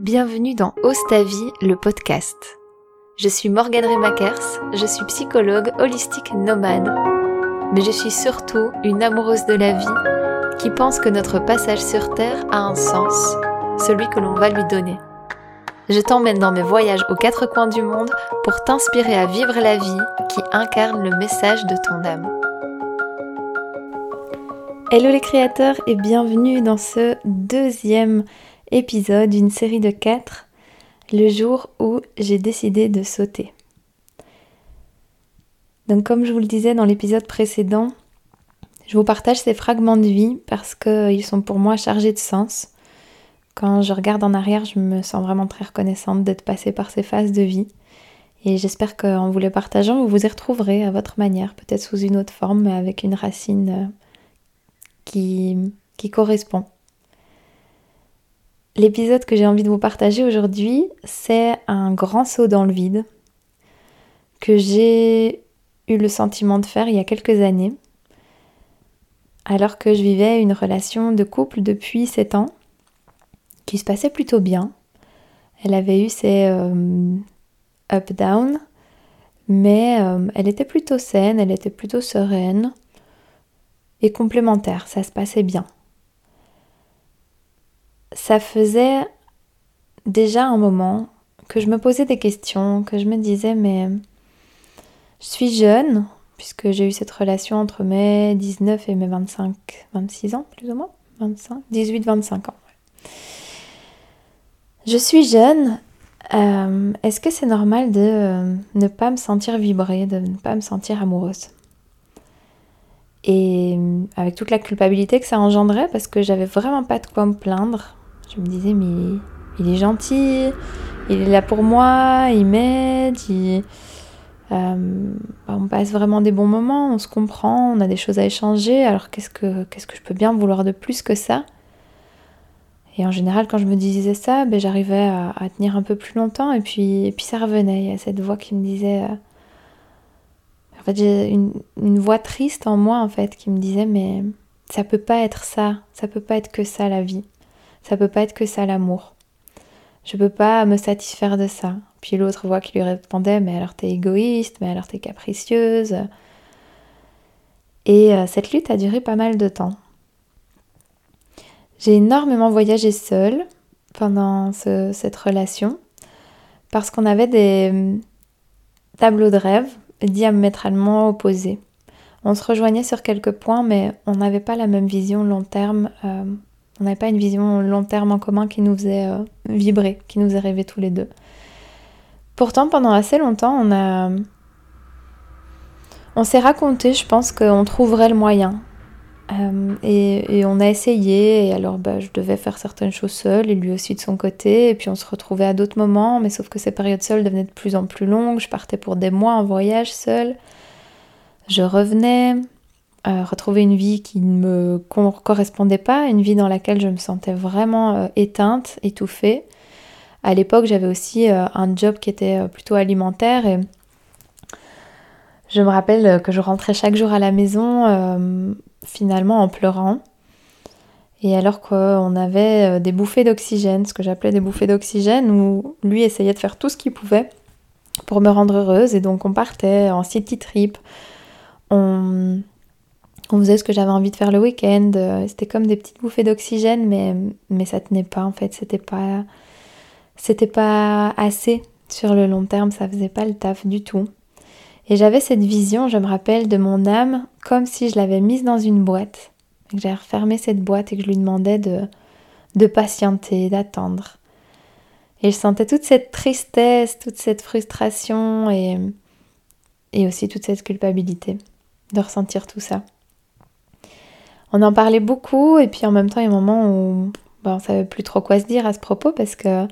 Bienvenue dans Ose le podcast. Je suis Morgane Remakers, je suis psychologue holistique nomade. Mais je suis surtout une amoureuse de la vie qui pense que notre passage sur Terre a un sens, celui que l'on va lui donner. Je t'emmène dans mes voyages aux quatre coins du monde pour t'inspirer à vivre la vie qui incarne le message de ton âme. Hello les créateurs et bienvenue dans ce deuxième épisode d'une série de 4, le jour où j'ai décidé de sauter. Donc comme je vous le disais dans l'épisode précédent, je vous partage ces fragments de vie parce qu'ils sont pour moi chargés de sens. Quand je regarde en arrière, je me sens vraiment très reconnaissante d'être passée par ces phases de vie. Et j'espère qu'en vous les partageant, vous vous y retrouverez à votre manière, peut-être sous une autre forme, mais avec une racine euh, qui correspond. L'épisode que j'ai envie de vous partager aujourd'hui, c'est un grand saut dans le vide que j'ai eu le sentiment de faire il y a quelques années, alors que je vivais une relation de couple depuis 7 ans, qui se passait plutôt bien. Elle avait eu ses euh, up-down, mais euh, elle était plutôt saine, elle était plutôt sereine et complémentaire, ça se passait bien ça faisait déjà un moment que je me posais des questions, que je me disais mais je suis jeune, puisque j'ai eu cette relation entre mes 19 et mes 25, 26 ans plus ou moins, 25, 18, 25 ans. Je suis jeune, euh, est-ce que c'est normal de euh, ne pas me sentir vibrer, de ne pas me sentir amoureuse? Et avec toute la culpabilité que ça engendrait, parce que j'avais vraiment pas de quoi me plaindre, je me disais, mais il est gentil, il est là pour moi, il m'aide, euh, bah, on passe vraiment des bons moments, on se comprend, on a des choses à échanger, alors qu'est-ce que, je peux bien vouloir de plus que ça? Et en général, quand je me disais ça, ben, j'arrivais à, tenir un peu plus longtemps, et puis, et puis ça revenait, il y a cette voix qui me disait... Euh, en fait, j'ai une, une voix triste en moi, en fait, qui me disait, mais ça peut pas être ça, ça peut pas être que ça la vie. Ça peut pas être que ça l'amour. Je peux pas me satisfaire de ça. Puis l'autre voix qui lui répondait Mais alors t'es égoïste, mais alors t'es capricieuse. Et euh, cette lutte a duré pas mal de temps. J'ai énormément voyagé seule pendant cette relation parce qu'on avait des hum, tableaux de rêve diamétralement opposés. On se rejoignait sur quelques points, mais on n'avait pas la même vision long terme euh, on n'avait pas une vision long terme en commun qui nous faisait euh, vibrer, qui nous a rêvé tous les deux. Pourtant, pendant assez longtemps, on a. On s'est raconté, je pense, qu'on trouverait le moyen. Euh, et, on a essayé, et alors bah, je devais faire certaines choses seule, et lui aussi de son côté, et puis on se retrouvait à d'autres moments, mais sauf que ces périodes seules devenaient de plus en plus longues, je partais pour des mois en voyage seule, je revenais, retrouver une vie qui ne me correspondait pas, une vie dans laquelle je me sentais vraiment euh, éteinte, étouffée. À l'époque, j'avais aussi euh, un job qui était euh, plutôt alimentaire et je me rappelle que je rentrais chaque jour à la maison finalement en pleurant. Et alors qu'on avait des bouffées d'oxygène, ce que j'appelais des bouffées d'oxygène, où lui essayait de faire tout ce qu'il pouvait pour me rendre heureuse. Et donc on partait en city trip, on, on faisait ce que j'avais envie de faire le week-end. Euh, c'était comme des petites bouffées d'oxygène, mais, mais ça tenait pas en fait. C'était pas, c'était pas assez sur le long terme, ça faisait pas le taf du tout. Et j'avais cette vision, je me rappelle, de mon âme comme si je l'avais mise dans une boîte. Que j'avais refermé cette boîte et que je lui demandais de, de patienter, d'attendre. Et je sentais toute cette tristesse, toute cette frustration et, et aussi toute cette culpabilité de ressentir tout ça on en parlait beaucoup et puis en même temps il y a un moment où ben, on ne savait plus trop quoi se dire à ce propos parce que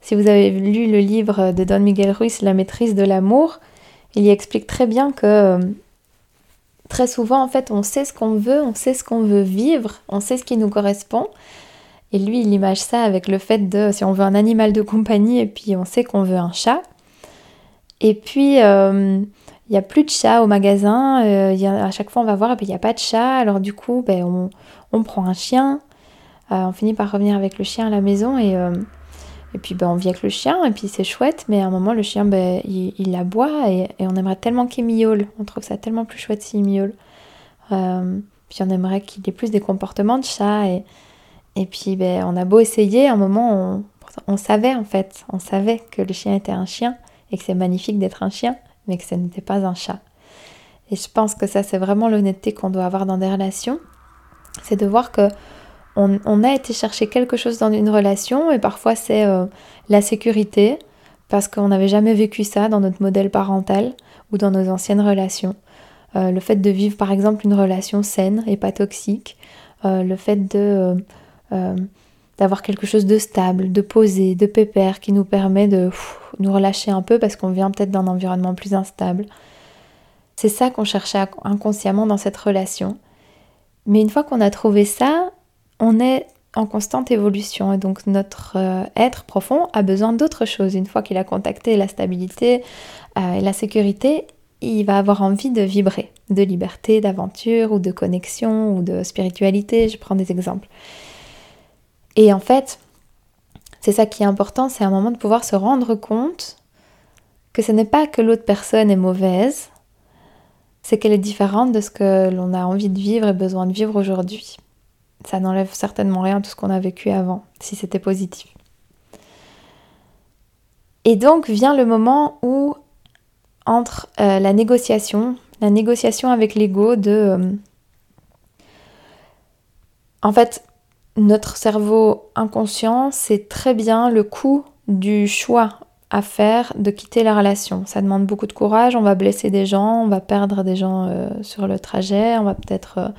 si vous avez lu le livre de Don Miguel Ruiz, La maîtrise de l'amour, il y explique très bien que très souvent en fait on sait ce qu'on veut, on sait ce qu'on veut vivre, on sait ce qui nous correspond. Et lui il image ça avec le fait de si on veut un animal de compagnie et puis on sait qu'on veut un chat. Et puis euh, il n'y a plus de chat au magasin, euh, à chaque fois on va voir et il n'y a pas de chat, alors du coup ben, on, prend un chien, euh, on finit par revenir avec le chien à la maison et, euh, Et puis ben, on vit avec le chien, et puis c'est chouette, mais à un moment, le chien, ben, il, il aboie, et, on aimerait tellement qu'il miaule. On trouve ça tellement plus chouette s'il miaule. Euh, puis on aimerait qu'il ait plus des comportements de chat. Et, et puis ben, on a beau essayer, à un moment, on, on savait en fait, on savait que le chien était un chien, et que c'est magnifique d'être un chien, mais que ce n'était pas un chat. Et je pense que ça, c'est vraiment l'honnêteté qu'on doit avoir dans des relations. C'est de voir que on, a été chercher quelque chose dans une relation et parfois c'est euh, la sécurité parce qu'on n'avait jamais vécu ça dans notre modèle parental ou dans nos anciennes relations. Euh, le fait de vivre par exemple une relation saine et pas toxique, euh, le fait de d'avoir quelque chose de stable, de posé, de pépère qui nous permet de nous relâcher un peu parce qu'on vient peut-être d'un environnement plus instable. C'est ça qu'on cherchait inconsciemment dans cette relation. Mais une fois qu'on a trouvé ça, on est en constante évolution et donc notre euh, être profond a besoin d'autre chose. Une fois qu'il a contacté la stabilité euh, et la sécurité, il va avoir envie de vibrer, de liberté, d'aventure ou de connexion ou de spiritualité. Je prends des exemples. Et en fait, c'est ça qui est important, c'est un moment de pouvoir se rendre compte que ce n'est pas que l'autre personne est mauvaise, c'est qu'elle est différente de ce que l'on a envie de vivre et besoin de vivre aujourd'hui ça n'enlève certainement rien à tout ce qu'on a vécu avant, si c'était positif. Et donc vient le moment où, entre euh, la négociation, la négociation avec l'ego de... Euh, en fait, notre cerveau inconscient sait très bien le coût du choix à faire de quitter la relation. Ça demande beaucoup de courage, on va blesser des gens, on va perdre des gens euh, sur le trajet, on va peut-être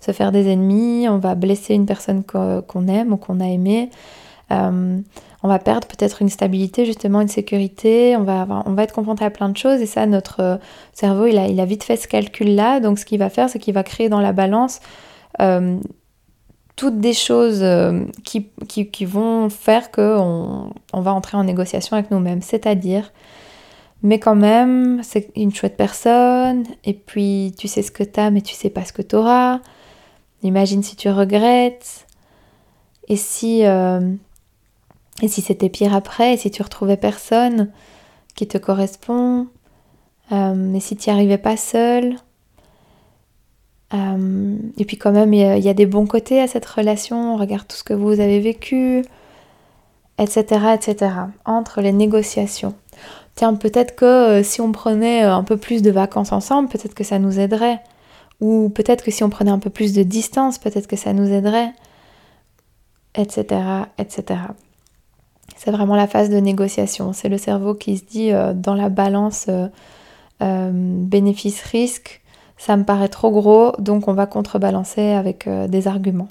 se faire des ennemis, on va blesser une personne qu'on aime ou qu'on a aimé. Euh, on va perdre peut-être une stabilité, justement une sécurité, on va, on va être confronté à plein de choses et ça, notre euh, cerveau, il a, il a vite fait ce calcul-là. Donc ce qu'il va faire, c'est qu'il va créer dans la balance euh, toutes des choses qui, qui, qui, vont faire qu'on on va entrer en négociation avec nous-mêmes. C'est-à-dire, mais quand même, c'est une chouette personne, et puis tu sais ce que t'as, mais tu sais pas ce que t'auras. Imagine si tu regrettes. Et si, euh, c'était pire après, et si tu retrouvais personne qui te correspond, euh, et si tu n'y arrivais pas seul. Euh, et puis quand même, il y, a des bons côtés à cette relation, regarde tout ce que vous avez vécu, etc., etc. Entre les négociations. Tiens, peut-être que si on prenait un peu plus de vacances ensemble, peut-être que ça nous aiderait. Ou peut-être que si on prenait un peu plus de distance, peut-être que ça nous aiderait, etc. etc. C'est vraiment la phase de négociation. C'est le cerveau qui se dit euh, dans la balance euh, euh, bénéfice-risque, ça me paraît trop gros, donc on va contrebalancer avec des arguments.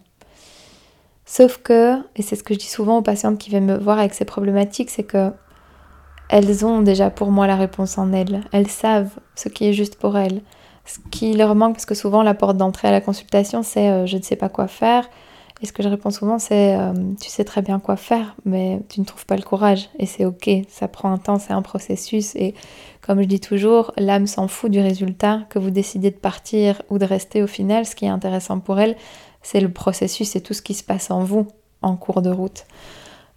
Sauf que, et c'est ce que je dis souvent aux patientes qui viennent me voir avec ces problématiques, c'est que elles ont déjà pour moi la réponse en elles. Elles savent ce qui est juste pour elles. Ce qui leur manque, parce que souvent la porte d'entrée à la consultation, c'est euh, je ne sais pas quoi faire. Et ce que je réponds souvent, c'est euh, tu sais très bien quoi faire, mais tu ne trouves pas le courage. Et c'est ok, ça prend un temps, c'est un processus. Et comme je dis toujours, l'âme s'en fout du résultat. Que vous décidez de partir ou de rester au final, ce qui est intéressant pour elle, c'est le processus et tout ce qui se passe en vous en cours de route.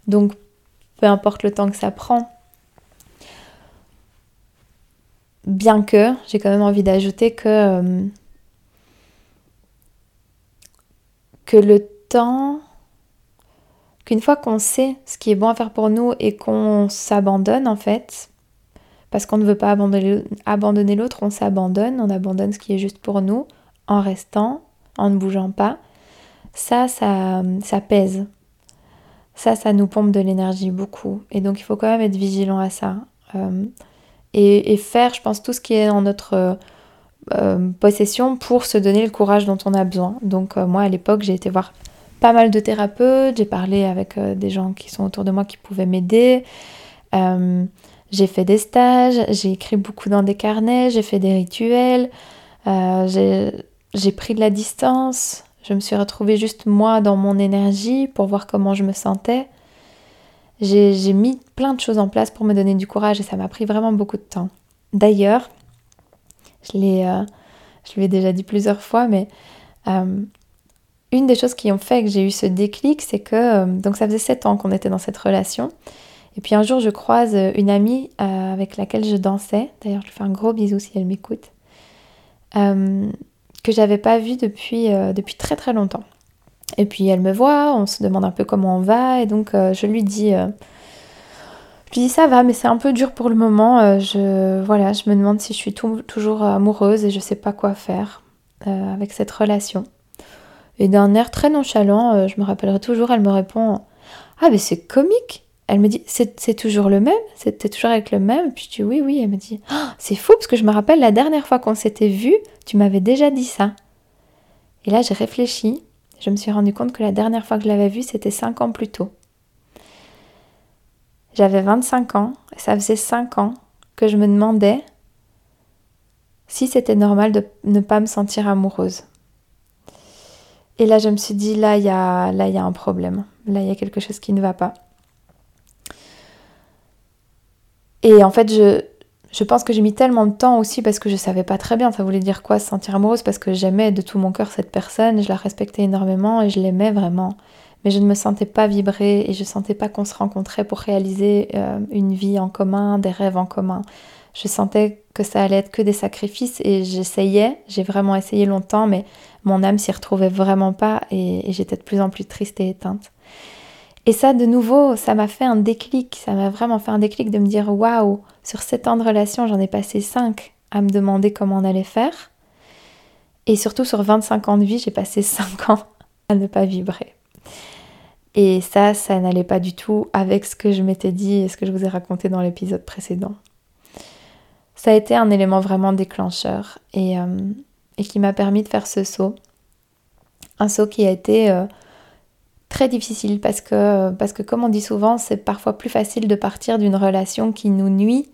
Donc, peu importe le temps que ça prend, Bien que, j'ai quand même envie d'ajouter que, euh, que le qu'une fois qu'on sait ce qui est bon à faire pour nous et qu'on s'abandonne en fait, parce qu'on ne veut pas abandonner l'autre, on s'abandonne, on abandonne ce qui est juste pour nous en restant, en ne bougeant pas, ça, ça, ça pèse. Ça, ça nous pompe de l'énergie beaucoup. Et donc il faut quand même être vigilant à ça. Euh, et, faire, je pense, tout ce qui est en notre euh, possession pour se donner le courage dont on a besoin. Donc euh, moi, à l'époque, j'ai été voir pas mal de thérapeutes, j'ai parlé avec des gens qui sont autour de moi qui pouvaient m'aider. j'ai fait des stages, j'ai écrit beaucoup dans des carnets, j'ai fait des rituels, j'ai pris de la distance, je me suis retrouvée juste moi dans mon énergie pour voir comment je me sentais. J'ai mis plein de choses en place pour me donner du courage et ça m'a pris vraiment beaucoup de temps. D'ailleurs, je l'ai euh, déjà dit plusieurs fois, mais euh, une des choses qui ont fait que j'ai eu ce déclic, c'est que euh, donc ça faisait 7 ans qu'on était dans cette relation. Et puis un jour, je croise une amie euh, avec laquelle je dansais. D'ailleurs, je lui fais un gros bisou si elle m'écoute. Euh, que j'avais pas vue depuis, depuis très très longtemps. Et puis elle me voit, on se demande un peu comment on va. Et donc je lui dis je lui dis ça va, mais c'est un peu dur pour le moment. je, voilà, je me demande si je suis toujours amoureuse et je sais pas quoi faire avec cette relation. Et d'un air très nonchalant, euh, je me rappellerai toujours, elle me répond Ah, mais c'est comique Elle me dit C'est toujours le même C'était toujours avec le même? Puis je dis Oui, oui. Elle me dit ah, C'est fou parce que je me rappelle la dernière fois qu'on s'était vu, tu m'avais déjà dit ça. Et là, j'ai réfléchi. Je me suis rendu compte que la dernière fois que je l'avais vu, c'était 5 ans plus tôt. J'avais 25 ans et ça faisait 5 ans que je me demandais si c'était normal de ne pas me sentir amoureuse. Et là, je me suis dit, là, il y a, là, y a un problème. Là, il y a quelque chose qui ne va pas. Et en fait, je, je pense que j'ai mis tellement de temps aussi parce que je savais pas très bien ça voulait dire quoi se sentir amoureuse? Parce que j'aimais de tout mon cœur cette personne, je la respectais énormément et je l'aimais vraiment. Mais je ne me sentais pas vibrer et je sentais pas qu'on se rencontrait pour réaliser euh, une vie en commun, des rêves en commun. Je sentais que ça allait être que des sacrifices et j'essayais, j'ai vraiment essayé longtemps, mais mon âme s'y retrouvait vraiment pas et, j'étais de plus en plus triste et éteinte. Et ça, de nouveau, ça m'a fait un déclic, ça m'a vraiment fait un déclic de me dire waouh, sur 7 ans de relation, j'en ai passé 5 à me demander comment on allait faire. Et surtout, sur 25 ans de vie, j'ai passé 5 ans à ne pas vibrer. Et ça, ça n'allait pas du tout avec ce que je m'étais dit et ce que je vous ai raconté dans l'épisode précédent ça a été un élément vraiment déclencheur et, euh, et qui m'a permis de faire ce saut. Un saut qui a été euh, très difficile parce que, comme on dit souvent, c'est parfois plus facile de partir d'une relation qui nous nuit,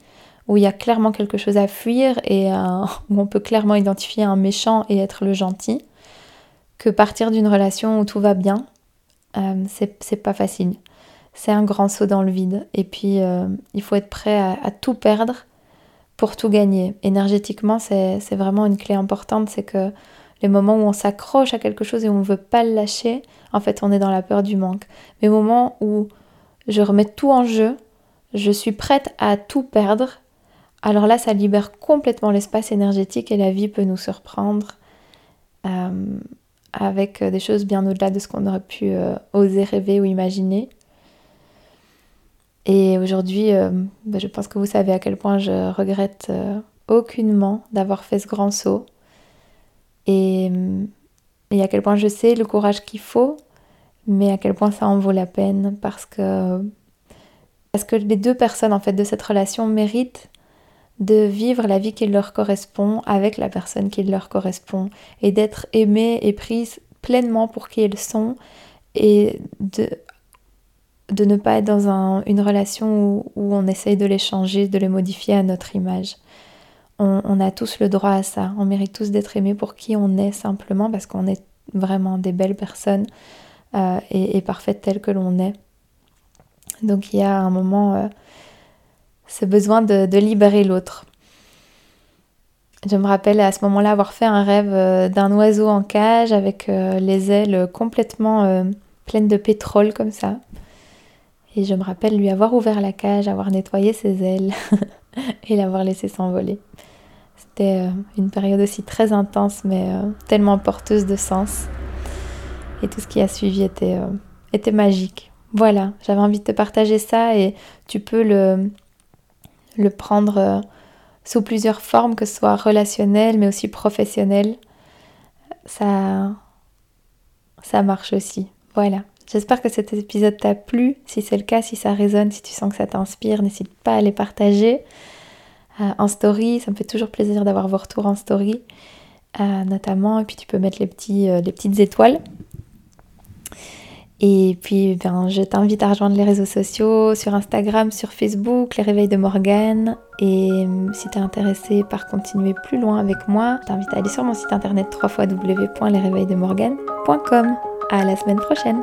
où il y a clairement quelque chose à fuir et où on peut clairement identifier un méchant et être le gentil, que partir d'une relation où tout va bien. Euh, c'est pas facile. C'est un grand saut dans le vide. Et puis, il faut être prêt à tout perdre pour tout gagner. Énergétiquement, c'est vraiment une clé importante, c'est que les moments où on s'accroche à quelque chose et on ne veut pas le lâcher, en fait, on est dans la peur du manque. Mais au moment où je remets tout en jeu, je suis prête à tout perdre, alors là, ça libère complètement l'espace énergétique et la vie peut nous surprendre euh, avec des choses bien au-delà de ce qu'on aurait pu euh, oser rêver ou imaginer. Et aujourd'hui, euh, bah, je pense que vous savez à quel point je regrette euh, aucunement d'avoir fait ce grand saut. Et, et, à quel point je sais le courage qu'il faut, mais à quel point ça en vaut la peine parce que, parce que les deux personnes en fait de cette relation méritent de vivre la vie qui leur correspond avec la personne qui leur correspond et d'être aimées et prises pleinement pour qui elles sont et de de ne pas être dans une relation où, on essaye de les changer, de les modifier à notre image. On, a tous le droit à ça. On mérite tous d'être aimés pour qui on est simplement parce qu'on est vraiment des belles personnes euh, et, parfaites telles que l'on est. Donc il y a un moment euh, ce besoin de, libérer l'autre. Je me rappelle à ce moment-là avoir fait un rêve euh, d'un oiseau en cage avec les ailes complètement pleines de pétrole comme ça. Et je me rappelle lui avoir ouvert la cage, avoir nettoyé ses ailes et l'avoir laissé s'envoler. C'était euh, une période aussi très intense, mais euh, tellement porteuse de sens. Et tout ce qui a suivi était, euh, était magique. Voilà, j'avais envie de te partager ça et tu peux le, le prendre sous plusieurs formes, que ce soit relationnel, mais aussi professionnel. Ça, ça marche aussi. Voilà. J'espère que cet épisode t'a plu. Si c'est le cas, si ça résonne, si tu sens que ça t'inspire, n'hésite pas à les partager euh, en story. Ça me fait toujours plaisir d'avoir vos retours en story, euh, notamment. Et puis tu peux mettre euh, les petites étoiles. Et puis, ben, je t'invite à rejoindre les réseaux sociaux sur Instagram, sur Facebook, les réveils de Morgane. Et si tu es intéressé par continuer plus loin avec moi, je t'invite à aller sur mon site internet www.lesréveilsdemorgane.com. À la semaine prochaine!